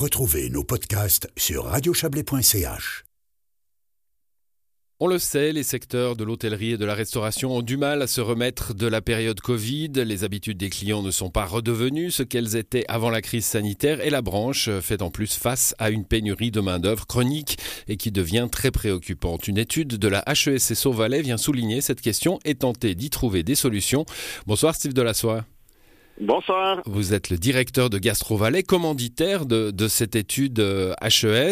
Retrouvez nos podcasts sur radiochablais.ch. On le sait, les secteurs de l'hôtellerie et de la restauration ont du mal à se remettre de la période Covid. Les habitudes des clients ne sont pas redevenues ce qu'elles étaient avant la crise sanitaire et la branche fait en plus face à une pénurie de main-d'œuvre chronique et qui devient très préoccupante. Une étude de la HESSO Valais vient souligner cette question et tenter d'y trouver des solutions. Bonsoir Steve Delassoie. Bonsoir. Vous êtes le directeur de Gastro Valais, commanditaire de, cette étude HES. Euh,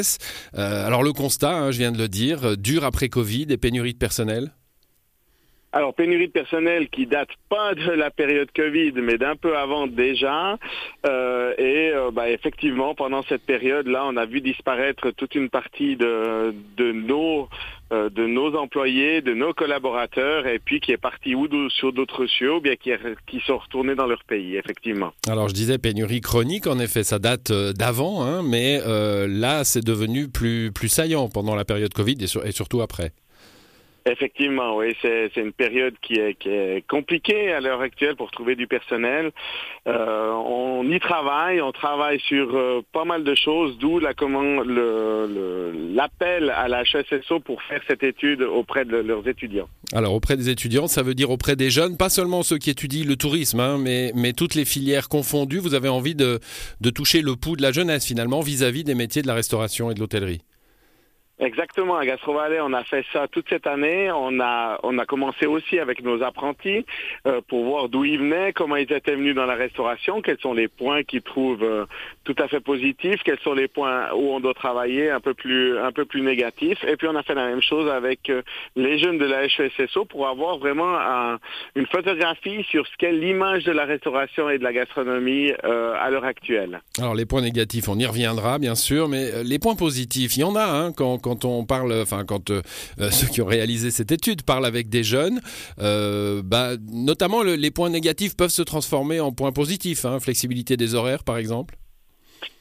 euh, alors le constat, hein, je viens de le dire, euh, dur après Covid et pénurie de personnel? Alors, pénurie de personnel qui date pas de la période Covid, mais d'un peu avant déjà. et bah, effectivement, pendant cette période-là, on a vu disparaître toute une partie de, de nos euh, de nos employés, de nos collaborateurs, et puis qui est parti ou sur d'autres cieux, ou bien qui, qui, sont retournés dans leur pays, effectivement. Alors je disais pénurie chronique, en effet, ça date euh, d'avant, hein, mais euh, là c'est devenu plus, plus saillant pendant la période Covid et surtout après. Effectivement, oui, c'est une période qui est, qui est compliquée à l'heure actuelle pour trouver du personnel. Euh, on y travaille, on travaille sur euh, pas mal de choses, d'où la l'appel à la HSSO pour faire cette étude auprès de leurs étudiants. Alors auprès des étudiants, ça veut dire auprès des jeunes, pas seulement ceux qui étudient le tourisme, hein, mais, mais toutes les filières confondues. Vous avez envie de, de toucher le pouls de la jeunesse finalement vis à -vis des métiers de la restauration et de l'hôtellerie. Exactement, à Gastrovalet, on a fait ça toute cette année. On a, on a commencé aussi avec nos apprentis euh, pour voir d'où ils venaient, comment ils étaient venus dans la restauration, quels sont les points qu'ils trouvent euh, tout à fait positifs, quels sont les points où on doit travailler un peu plus, un peu plus négatifs. Et puis on a fait la même chose avec euh, les jeunes de la HESSO pour avoir vraiment une photographie sur ce qu'est l'image de la restauration et de la gastronomie à l'heure actuelle. Alors les points négatifs, on y reviendra bien sûr, mais les points positifs, il y en a hein, quand quand on parle, enfin quand euh, euh, ceux qui ont réalisé cette étude parlent avec des jeunes, euh, bah, notamment les points négatifs peuvent se transformer en points positifs. Hein, flexibilité des horaires, par exemple.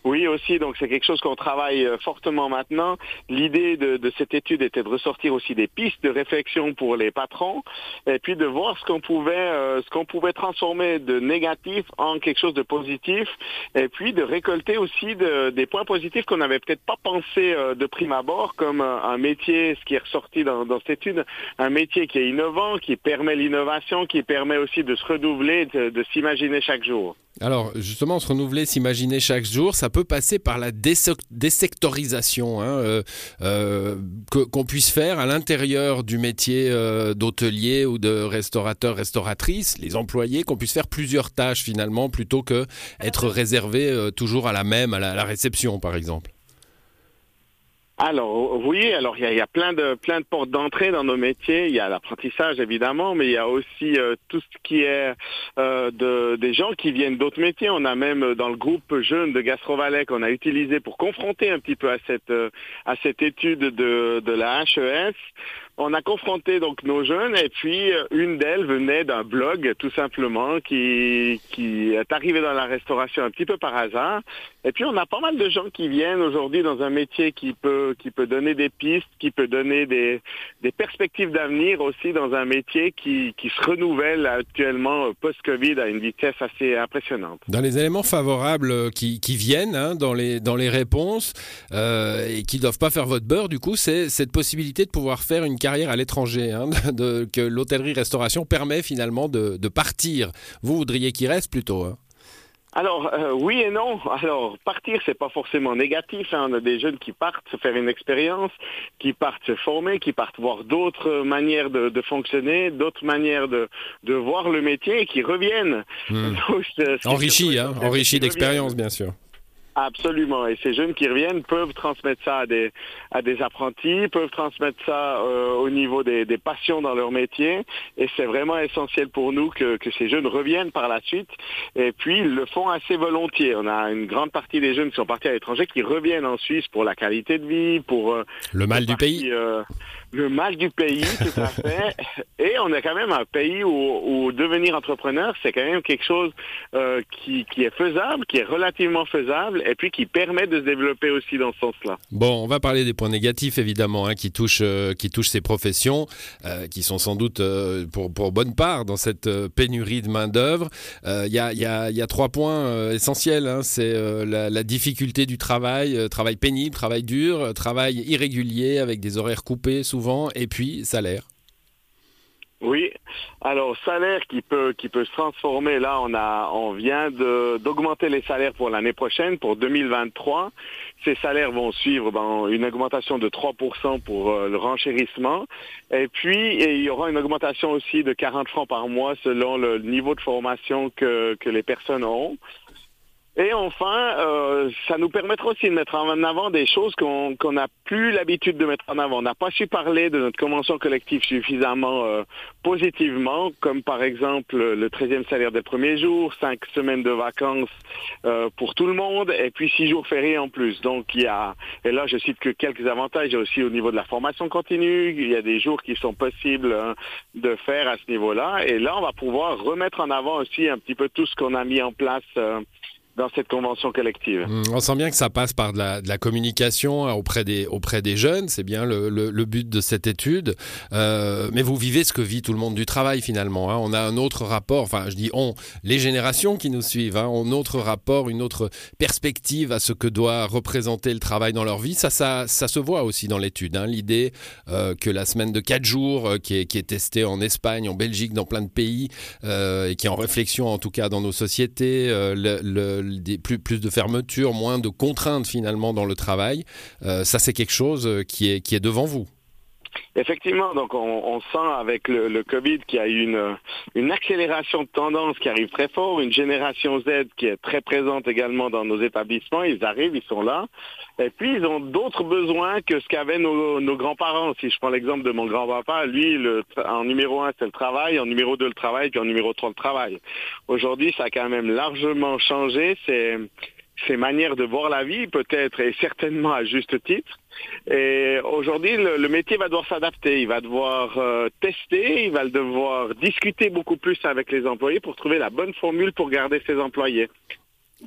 Oui, aussi, donc c'est quelque chose qu'on travaille euh, fortement maintenant. L'idée de, cette étude était de ressortir aussi des pistes de réflexion pour les patrons, et puis de voir ce qu'on pouvait, euh, ce qu'on pouvait transformer de négatif en quelque chose de positif, et puis de récolter aussi des points positifs qu'on n'avait peut-être pas pensé euh, de prime abord, comme un métier, ce qui est ressorti dans, cette étude, un métier qui est innovant, qui permet l'innovation, qui permet aussi de se renouveler, de s'imaginer chaque jour. Alors justement, se renouveler, s'imaginer chaque jour, ça peut passer par la désectorisation hein, euh, euh, qu'on puisse faire à l'intérieur du métier euh, d'hôtelier ou de restaurateur, restauratrice, les employés, qu'on puisse faire plusieurs tâches finalement plutôt que être réservé toujours à la même, à la réception par exemple. Alors oui, alors il y a, plein de plein de portes d'entrée dans nos métiers. Il y a l'apprentissage évidemment, mais il y a aussi euh, tout ce qui est euh, de, des gens qui viennent d'autres métiers. On a même euh, dans le groupe jeune de Gastrovalet qu'on a utilisé pour confronter un petit peu à cette à cette étude de, de la HES on a confronté donc nos jeunes et puis euh, une d'elles venait d'un blog tout simplement qui qui est arrivé dans la restauration un petit peu par hasard et puis on a pas mal de gens qui viennent aujourd'hui dans un métier qui peut qui peut donner des pistes, qui peut donner des des perspectives d'avenir aussi dans un métier qui qui se renouvelle actuellement post-Covid à une vitesse assez impressionnante. Dans les éléments favorables euh, qui, qui viennent hein, dans les dans les réponses euh, et qui doivent pas faire votre beurre du coup, c'est cette possibilité de pouvoir faire une carrière à l'étranger, hein, que l'hôtellerie-restauration permet finalement de, partir. Vous voudriez qu'il reste plutôt hein? alors euh, oui et non. Alors partir c'est pas forcément négatif. Hein. On a des jeunes qui partent se faire une expérience, qui partent se former, qui partent voir d'autres manières de, fonctionner, d'autres manières de, voir le métier et qui reviennent. Hmm. enrichi, enrichi d'expérience bien sûr. Absolument. Et ces jeunes qui reviennent peuvent transmettre ça à des, à des apprentis, peuvent transmettre ça euh, au niveau des, des, passions dans leur métier. Et c'est vraiment essentiel pour nous que, que, ces jeunes reviennent par la suite. Et puis, ils le font assez volontiers. On a une grande partie des jeunes qui sont partis à l'étranger qui reviennent en Suisse pour la qualité de vie, pour... Euh, le mal du pays. Euh, le mal du pays, tout à fait. Et on est quand même un pays où, où devenir entrepreneur, c'est quand même quelque chose qui, qui est faisable, qui est relativement faisable et puis qui permet de se développer aussi dans ce sens-là. Bon, on va parler des points négatifs évidemment hein, qui touchent euh, qui touchent ces professions, euh, qui sont sans doute euh, pour pour bonne part dans cette pénurie de main d'œuvre. Il y a y a y a trois points essentiels. Hein, c'est la, la, difficulté du travail, travail pénible, travail dur, travail irrégulier avec des horaires coupés souvent, et puis salaire. Oui, alors salaire qui peut qui peut se transformer. Là, on a on vient d'augmenter les salaires pour l'année prochaine, pour 2023. Ces salaires vont suivre ben, une augmentation de 3% pour euh, le renchérissement. Et puis il y aura une augmentation aussi de 40 francs par mois selon le niveau de formation que que les personnes ont. Et enfin, euh, ça nous permettra aussi de mettre en avant des choses qu'on n'a plus l'habitude de mettre en avant. On n'a pas su parler de notre convention collective suffisamment euh, positivement, comme par exemple le 13e salaire des premiers jours, cinq semaines de vacances euh, pour tout le monde, et puis six jours fériés en plus. Donc il y a, et là je cite que quelques avantages, il y a aussi au niveau de la formation continue, il y a des jours qui sont possibles hein, de faire à ce niveau-là, et là on va pouvoir remettre en avant aussi un petit peu tout ce qu'on a mis en place dans cette convention collective. Mmh, on sent bien que ça passe par de la, communication auprès des, auprès des jeunes, c'est bien le, but de cette étude. Euh, mais vous vivez ce que vit tout le monde du travail finalement. Hein. On a un autre rapport, enfin je dis on, les générations qui nous suivent, hein, ont un autre rapport, une autre perspective à ce que doit représenter le travail dans leur vie. Ça, ça, ça se voit aussi dans l'étude. Hein. L'idée euh, que la semaine de 4 jours, euh, qui, est, testée en Espagne, en Belgique, dans plein de pays, et qui est en réflexion en tout cas dans nos sociétés, plus, plus de fermeture, moins de contraintes finalement dans le travail. Euh, ça, c'est quelque chose euh, qui est, qui est devant vous. Effectivement, donc on, sent avec le, Covid qu'il y a une, une accélération de tendance qui arrive très fort, une génération Z qui est très présente également dans nos établissements. Ils arrivent, ils sont là. Et puis, ils ont d'autres besoins que ce qu'avaient nos, nos grands-parents. Si je prends l'exemple de mon grand-papa, lui, le, en numéro un, c'est le travail, en numéro deux, le travail, puis en numéro trois, le travail. Aujourd'hui, ça a quand même largement changé. C'est ses manières de voir la vie, peut-être, et certainement à juste titre. Et aujourd'hui, le, métier va devoir s'adapter, il va devoir euh, tester, il va devoir discuter beaucoup plus avec les employés pour trouver la bonne formule pour garder ses employés,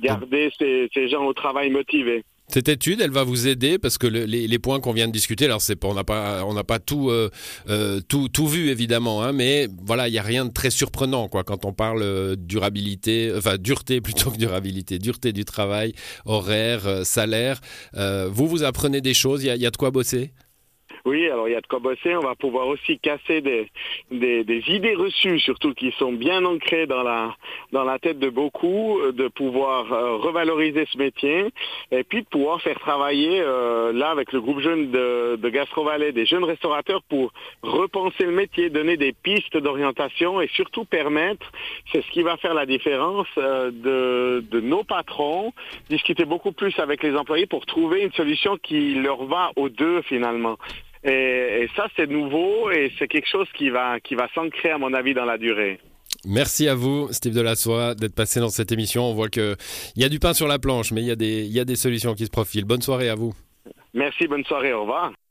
garder ces gens au travail motivés. Cette étude, elle va vous aider parce que les, points qu'on vient de discuter, alors c'est on n'a pas on n'a pas tout, euh, euh, tout tout vu évidemment, hein, mais voilà, il y a rien de très surprenant quoi quand on parle euh, durabilité, enfin dureté plutôt que durabilité, dureté du travail, horaire, salaire. vous vous apprenez des choses, il y a, y a de quoi bosser? Oui, alors il y a de quoi bosser. On va pouvoir aussi casser des, des, idées reçues, surtout qui sont bien ancrées dans la, dans la tête de beaucoup, euh, de pouvoir euh, revaloriser ce métier et puis de pouvoir faire travailler euh, là avec le groupe jeune de, de Gastro Valais des jeunes restaurateurs pour repenser le métier, donner des pistes d'orientation et surtout permettre, c'est ce qui va faire la différence, de, de nos patrons, discuter beaucoup plus avec les employés pour trouver une solution qui leur va aux deux finalement. Et, ça, c'est nouveau et c'est quelque chose qui va, qui va s'ancrer, à mon avis, dans la durée. Merci à vous, Steve Delassoie, d'être passé dans cette émission. On voit qu'il y a du pain sur la planche, mais il y, a des, il y a des solutions qui se profilent. Bonne soirée à vous. Merci, bonne soirée, au revoir.